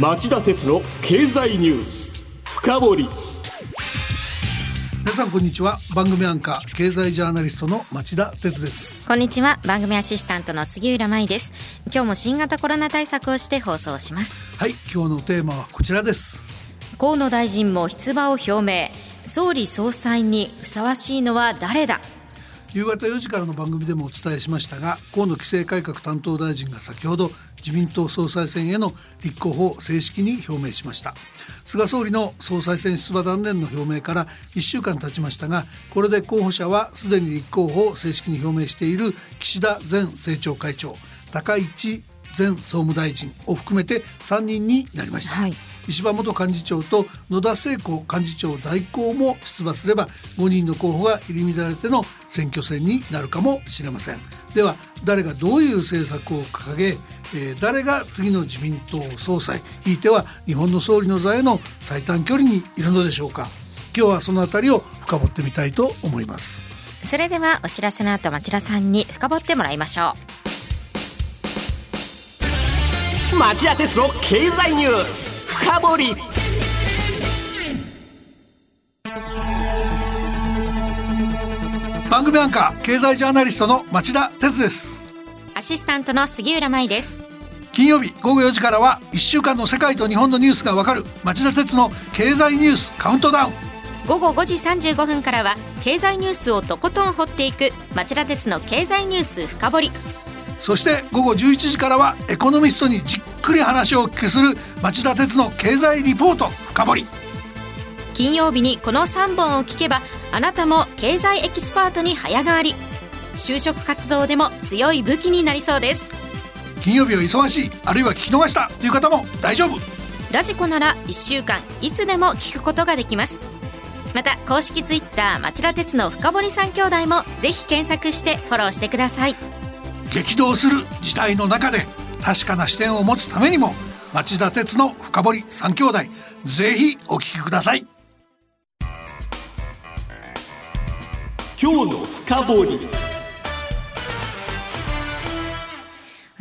町田鉄の経済ニュース深掘り。皆さんこんにちは。番組アンカー経済ジャーナリストの町田鉄です。こんにちは。番組アシスタントの杉浦舞です。今日も新型コロナ対策をして放送します。はい。今日のテーマはこちらです。河野大臣も出馬を表明。総理総裁にふさわしいのは誰だ？夕方4時からの番組でもお伝えしましたが河野規制改革担当大臣が先ほど自民党総裁選への立候補を正式に表明しました。菅総理の総裁選出馬断念の表明から1週間経ちましたがこれで候補者はすでに立候補を正式に表明している岸田前政調会長高市前総務大臣を含めて3人になりました、はい。石破元幹事長と野田聖子幹事長代行も出馬すれば5人の候補が入り乱れての選挙戦になるかもしれません。では誰がどういう政策を掲げ、えー、誰が次の自民党総裁ひいては日本の総理の座への最短距離にいるのでしょうか。今日はそのあたりを深掘ってみたいと思います。それではお知らせの後町田さんに深掘ってもらいましょう。町田鉄の経済ニュース。深掘り。番組アンカー経済ジャーナリストの町田哲です。アシスタントの杉浦舞です。金曜日午後4時からは1週間の世界と日本のニュースがわかる町田哲の経済ニュースカウントダウン。午後5時35分からは経済ニュースをとことん掘っていく町田鉄の経済ニュース深掘りそして午後11時からはエコノミストにじっくり話をお聞きする町田鉄の経済リポート深掘り。金曜日にこの3本を聞けばあなたも経済エキスパートに早変わり。就職活動でも強い武器になりそうです。金曜日は忙しいあるいは聞き逃したという方も大丈夫。ラジコなら1週間いつでも聞くことができます。また公式ツイッター町田鉄の深堀三兄弟もぜひ検索してフォローしてください激動する時代の中で確かな視点を持つためにも町田鉄の深堀三兄弟ぜひお聞きください。今日の深堀。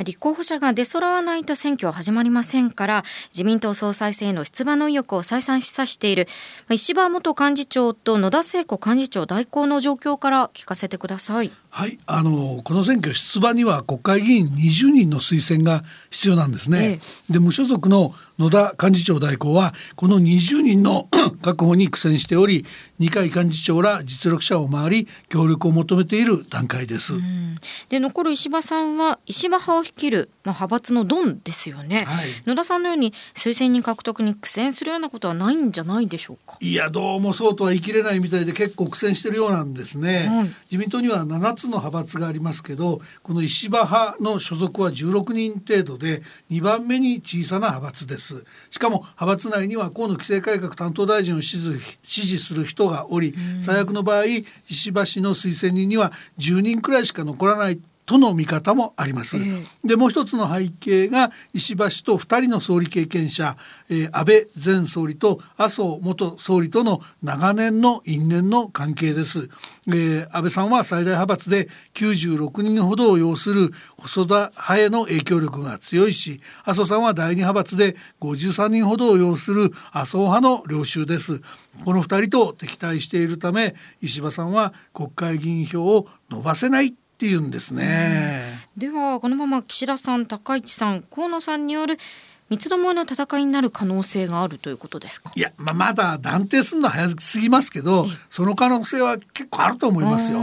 立候補者が出揃わないと選挙は始まりませんから自民党総裁選への出馬の意欲を再三示唆している石破元幹事長と野田聖子幹事長代行の状況から聞かせてください。はいあのこの選挙出馬には国会議員20人の推薦が必要なんですね。ええ、で無所属の野田幹事長代行はこの20人の 確保に苦戦しており二階幹事長ら実力者を回り協力を求めている段階です。で残る石破さんは石破派を率いる、まあ、派閥のドンですよね、はい、野田さんのように推薦人獲得に苦戦するようなことはないんじゃないでしょうか？いやどうもそうとは言い切れないみたいで結構苦戦してるようなんですね、はい、自民党には7つの派閥がありますけどこの石破派の所属は16人程度で2番目に小さな派閥ですしかも派閥内には河野規制改革担当大臣を支持する人がおり最悪の場合石破氏の推薦人には10人くらいしか残らない。との見方もあります。でもう一つの背景が石破氏と2人の総理経験者、えー、安倍前総理と麻生元総理との長年の因縁の関係です。えー、安倍さんは最大派閥で96人ほどを要する細田派への影響力が強いし麻生さんは第二派閥で53人ほどを要する麻生派の領袖です。この2人と敵対しているため石破さんは国会議員票を伸ばせないっていうんですね。ではこのまま岸田さん高市さん河野さんによる三つどもえの戦いになる可能性があるということですか？いや、まあ、まだ断定するのは早すぎますけどその可能性は結構あると思いますよ。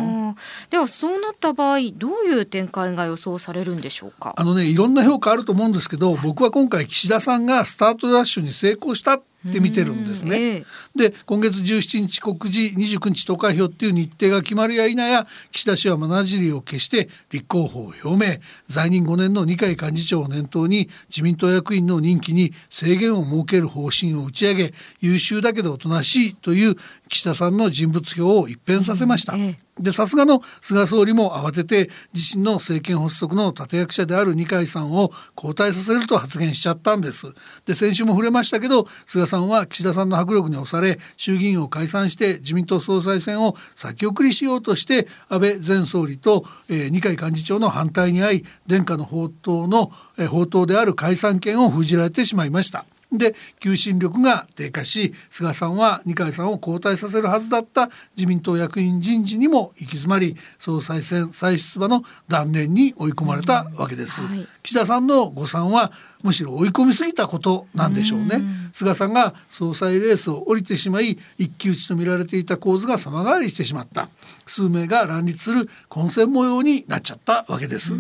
ではそうなった場合どういう展開が予想されるんでしょうか？あのねいろんな評価あると思うんですけど僕は今回岸田さんがスタートダッシュに成功したって見てるんですね。えで今月17日告示29日投開票っていう日程が決まるや否や岸田氏はまなじりを消して立候補を表明在任5年の二階幹事長を念頭に自民党役員の任期に制限を設ける方針を打ち上げ優秀だけどおとなしいという岸田さんの人物票を一変させました。えでさすがの菅総理も慌てて自身の政権発足の立役者である二階さんを交代させると発言しちゃったんです。で先週も触れましたけど菅さんは岸田さんの迫力に押され衆議院を解散して自民党総裁選を先送りしようとして安倍前総理と、えー、二階幹事長の反対に遭い殿下の宝刀の、えー、宝刀である解散権を封じられてしまいました。で求心力が低下し菅さんは二階さんを交代させるはずだった自民党役員人事にも行き詰まり総裁選再出馬の断念に追い込まれたわけです、はい、岸田さんの誤算はむしろ追い込みすぎたことなんでしょうね。菅さんが総裁レースを降りてしまい一騎打ちと見られていた構図が様変わりしてしまった。数名が乱立する混戦模様になっちゃったわけです、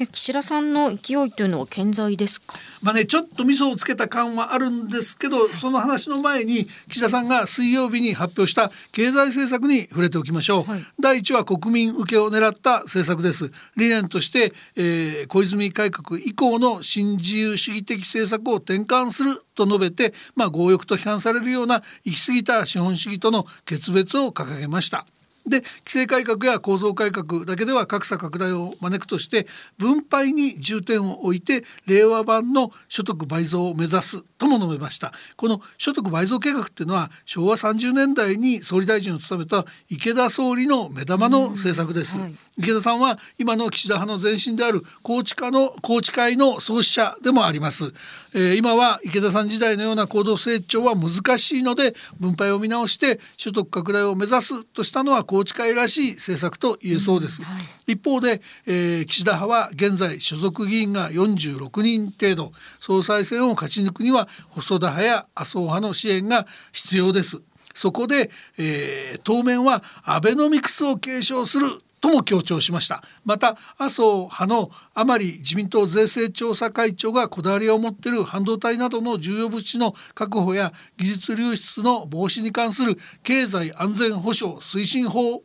え岸田さんの勢いというのは健在ですか？まあねちょっと味噌をつけた感はあるんですけどその話の前に岸田さんが水曜日に発表した経済政策に触れておきましょう、はい、第一は国民受けを狙った政策です。理念として、えー、小泉改革以降の新自由主義的政策を転換すると述べて、まあ、強欲と批判されるような行き過ぎた資本主義との決別を掲げました。で規制改革や構造改革だけでは格差拡大を招くとして分配に重点を置いて令和版の所得倍増を目指すとも述べました。この所得倍増計画っていうのは昭和30年代に総理大臣を務めた池田総理の目玉の政策です、はい、池田さんは今の岸田派の前身である高知課の高知会の創始者でもあります、えー、今は池田さん時代のような高度成長は難しいので分配を見直して所得拡大を目指すとしたのは宏池会らしい政策と言えそうです、うんはい、一方で、えー、岸田派は現在所属議員が46人程度。総裁選を勝ち抜くには細田派や麻生派の支援が必要です。そこで、えー、当面はアベノミクスを継承するとも強調しました。また麻生派の甘利自民党税制調査会長がこだわりを持っている半導体などの重要物資の確保や技術流出の防止に関する経済安全保障推進法を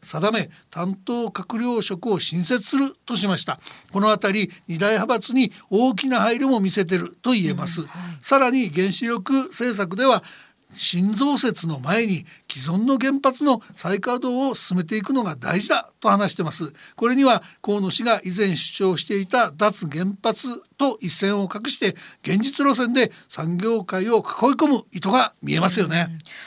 定め担当閣僚職を新設するとしましたこのあたり二大派閥に大きな配慮も見せてると言えます、うんはい、さらに原子力政策では新増設の前に既存の原発の再稼働を進めていくのが大事だと話してます。これには河野氏が以前主張していた脱原発と一線を画して現実路線で産業界を囲い込む意図が見えますよね、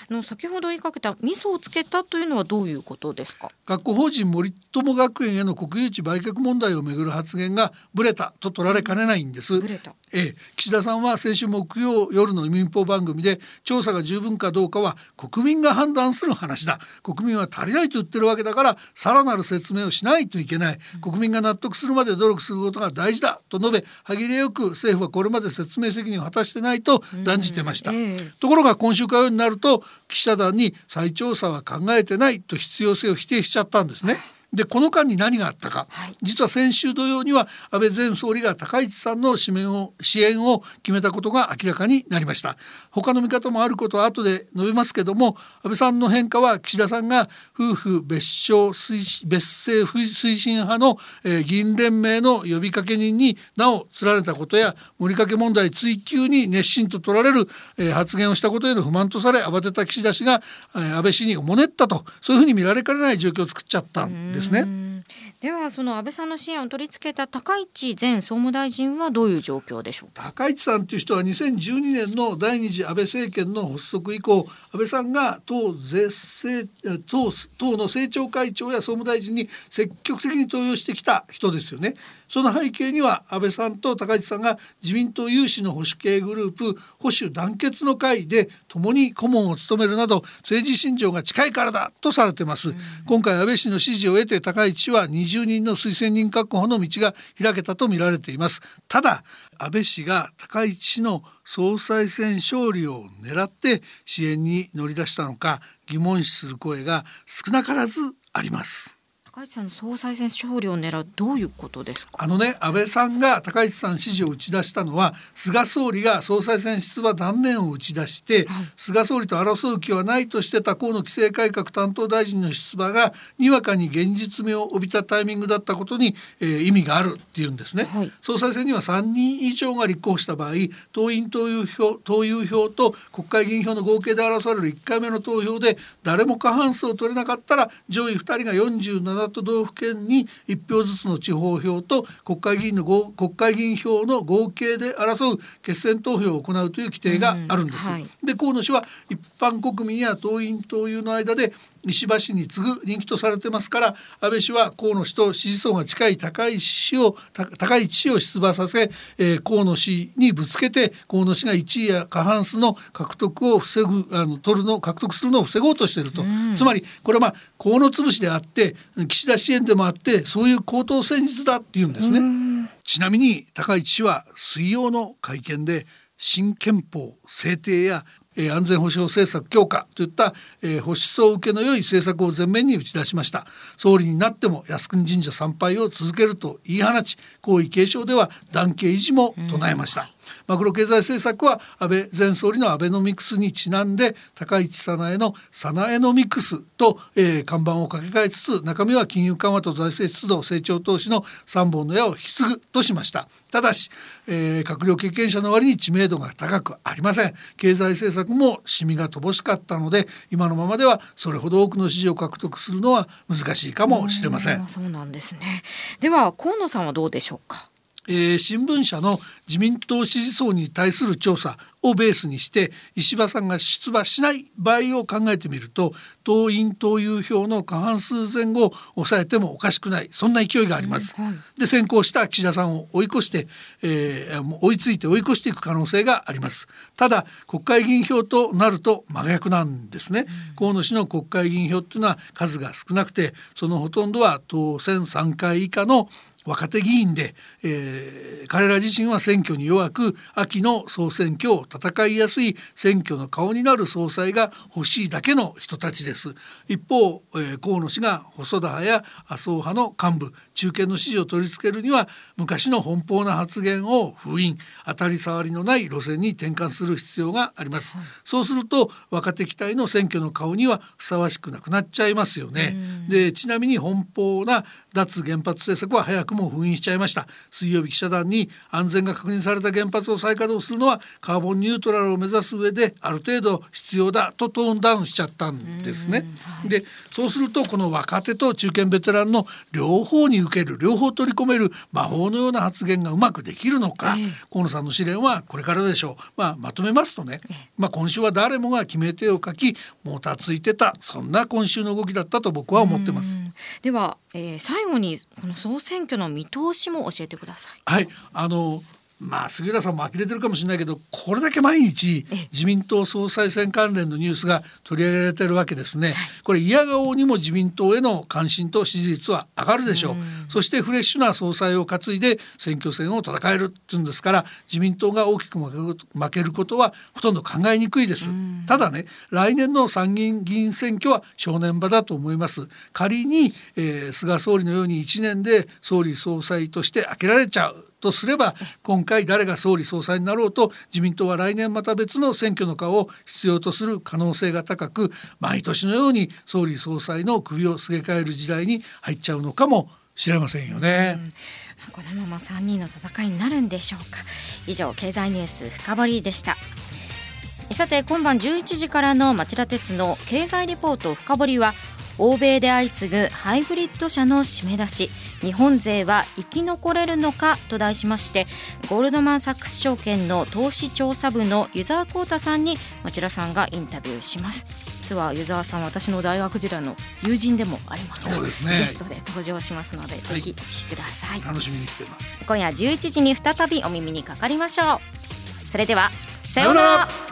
うん、の先ほど言いかけた味噌をつけたというのはどういうことですか？学校法人森友学園への国有地売却問題をめぐる発言がブレたと取られかねないんです、ブレた。え岸田さんは先週木曜夜の民放番組で調査が十分かどうかは国民が判断する話だ。国民は足りないと言ってるわけだからさらなる説明をしないといけない。国民が納得するまで努力することが大事だ。と述べ歯切れよく政府はこれまで説明責任を果たしてないと断じてました、ところが今週火曜になると記者団に再調査は考えてないと必要性を否定しちゃったんですね。でこの間に何があったか、はい、実は先週土曜には安倍前総理が高市さんの支援を支援を決めたことが明らかになりました。他の見方もあることは後で述べますけども安倍さんの変化は岸田さんが夫婦別称推別姓推進派の、えー、議員連盟の呼びかけ人に名を連ねたことや盛りかけ問題追及に熱心と取られる、えー、発言をしたことへの不満とされ慌てた岸田氏が、えー、安倍氏におもねったとそういうふうに見られかねない状況を作っちゃったんですですね。ではその安倍さんの支援を取り付けた高市前総務大臣はどういう状況でしょう高市さんという人は2012年の第二次安倍政権の発足以降安倍さんが党税制党党の政調会長や総務大臣に積極的に登用してきた人ですよね。その背景には安倍さんと高市さんが自民党有志の保守系グループ保守団結の会で共に顧問を務めるなど政治信条が近いからだとされてます。今回安倍氏の支持を得て高市氏は20人の推薦人確保の道が開けたと見られています。ただ安倍氏が高市氏の総裁選勝利を狙って支援に乗り出したのか疑問視する声が少なからずあります高市さんの総裁選勝利を狙うどういうことですか？あのね安倍さんが高市さん支持を打ち出したのは菅総理が総裁選出馬断念を打ち出して、はい、菅総理と争う気はないとして他河野規制改革担当大臣の出馬がにわかに現実味を帯びたタイミングだったことに、えー、意味があるっていうんですね、はい、総裁選には3人以上が立候補した場合党員党友票党友票と国会議員票の合計で争われる1回目の投票で誰も過半数を取れなかったら上位2人が47 47都道府県に1票ずつの地方票と国会議員の国会議員票の合計で争う決選投票を行うという規定があるんです。うんはい、で河野氏は一般国民や党員党友の間で石破氏に次ぐ人気とされてますから安倍氏は河野氏と支持層が近い高い氏を高市氏を出馬させ、えー、河野氏にぶつけて河野氏が1位や過半数の獲得を防ぐあの取るの獲得するのを防ごうとしていると、つまりこれはまあ河野潰しであって岸田支援でもあってそういう高等戦術だっていうんですね。ちなみに高市氏は水曜の会見で新憲法制定やえー、安全保障政策強化といった、えー、保守層受けの良い政策を前面に打ち出しました。総理になっても靖国神社参拝を続けると言い放ち皇位継承では男系維持も唱えました、マクロ経済政策は安倍前総理のアベノミクスにちなんで高市早苗の早苗ノミクスと、えー、看板を掛け替えつつ中身は金融緩和と財政出動成長投資の3本の矢を引き継ぐとしました。ただし、えー、閣僚経験者の割に知名度が高くありません。経済政策もシミが乏しかったので今のままではそれほど多くの支持を獲得するのは難しいかもしれませんそうなんですね。では河野さんはどうでしょうか？えー、新聞社の自民党支持層に対する調査。をベースにして石破さんが出馬しない場合を考えてみると党員党友票の過半数前後を抑えてもおかしくないそんな勢いがあります。で先行した岸田さんを追い越して、えー、追いついて追い越していく可能性があります。ただ国会議員票となると真逆なんですね。河野氏の国会議員票っていうのは数が少なくてそのほとんどは当選3回以下の若手議員で、えー、彼ら自身は選挙に弱く秋の総選挙を戦いやすい選挙の顔になる総裁が欲しいだけの人たちです。一方、えー、河野氏が細田派や麻生派の幹部中堅の支持を取り付けるには昔の奔放な発言を封印当たり障りのない路線に転換する必要があります、はい、そうすると若手期待の選挙の顔にはふさわしくなくなっちゃいますよね。でちなみに奔放な脱原発政策は早くも封印しちゃいました。水曜日記者団に安全が確認された原発を再稼働するのはカーボンニュートラルを目指す上である程度必要だとトーンダウンしちゃったんですね、はい、でそうするとこの若手と中堅ベテランの両方に受ける両方取り込める魔法のような発言がうまくできるのか、えー、河野さんの試練はこれからでしょう、まあ、まとめますとね、まあ、今週は誰もが決め手を書きもたついてたそんな今週の動きだったと僕は思ってます。では、えー、最後にこの総選挙の見通しも教えてください。はい。あのまあ杉浦さんも呆れてるかもしれないけどこれだけ毎日自民党総裁選関連のニュースが取り上げられてるわけですね。これ嫌顔にも自民党への関心と支持率は上がるでしょう。そしてフレッシュな総裁を担いで選挙戦を戦えるっていうんですから自民党が大きく負けることはほとんど考えにくいです。ただね来年の参議院議員選挙は正念場だと思います。仮に、えー、菅総理のように1年で総理総裁として開けられちゃうとすれば今回誰が総理総裁になろうと自民党は来年また別の選挙の顔を必要とする可能性が高く毎年のように総理総裁の首をすげ替える時代に入っちゃうのかもしれませんよね。このまま3人の戦いになるんでしょうか。以上経済ニュース深掘りでした。さて今晩11時からの町田鉄の経済リポート深掘りは欧米で相次ぐハイブリッド車の締め出し。日本勢は生き残れるのかと題しましてゴールドマン・サックス証券の投資調査部の湯沢浩太さんに町田さんがインタビューします。実は湯沢さん私の大学時代の友人でもあります。そうですね。ゲストで登場しますので、はい、ぜひお聞きください。楽しみにしてます。今夜11時に再びお耳にかかりましょう。それではさようなら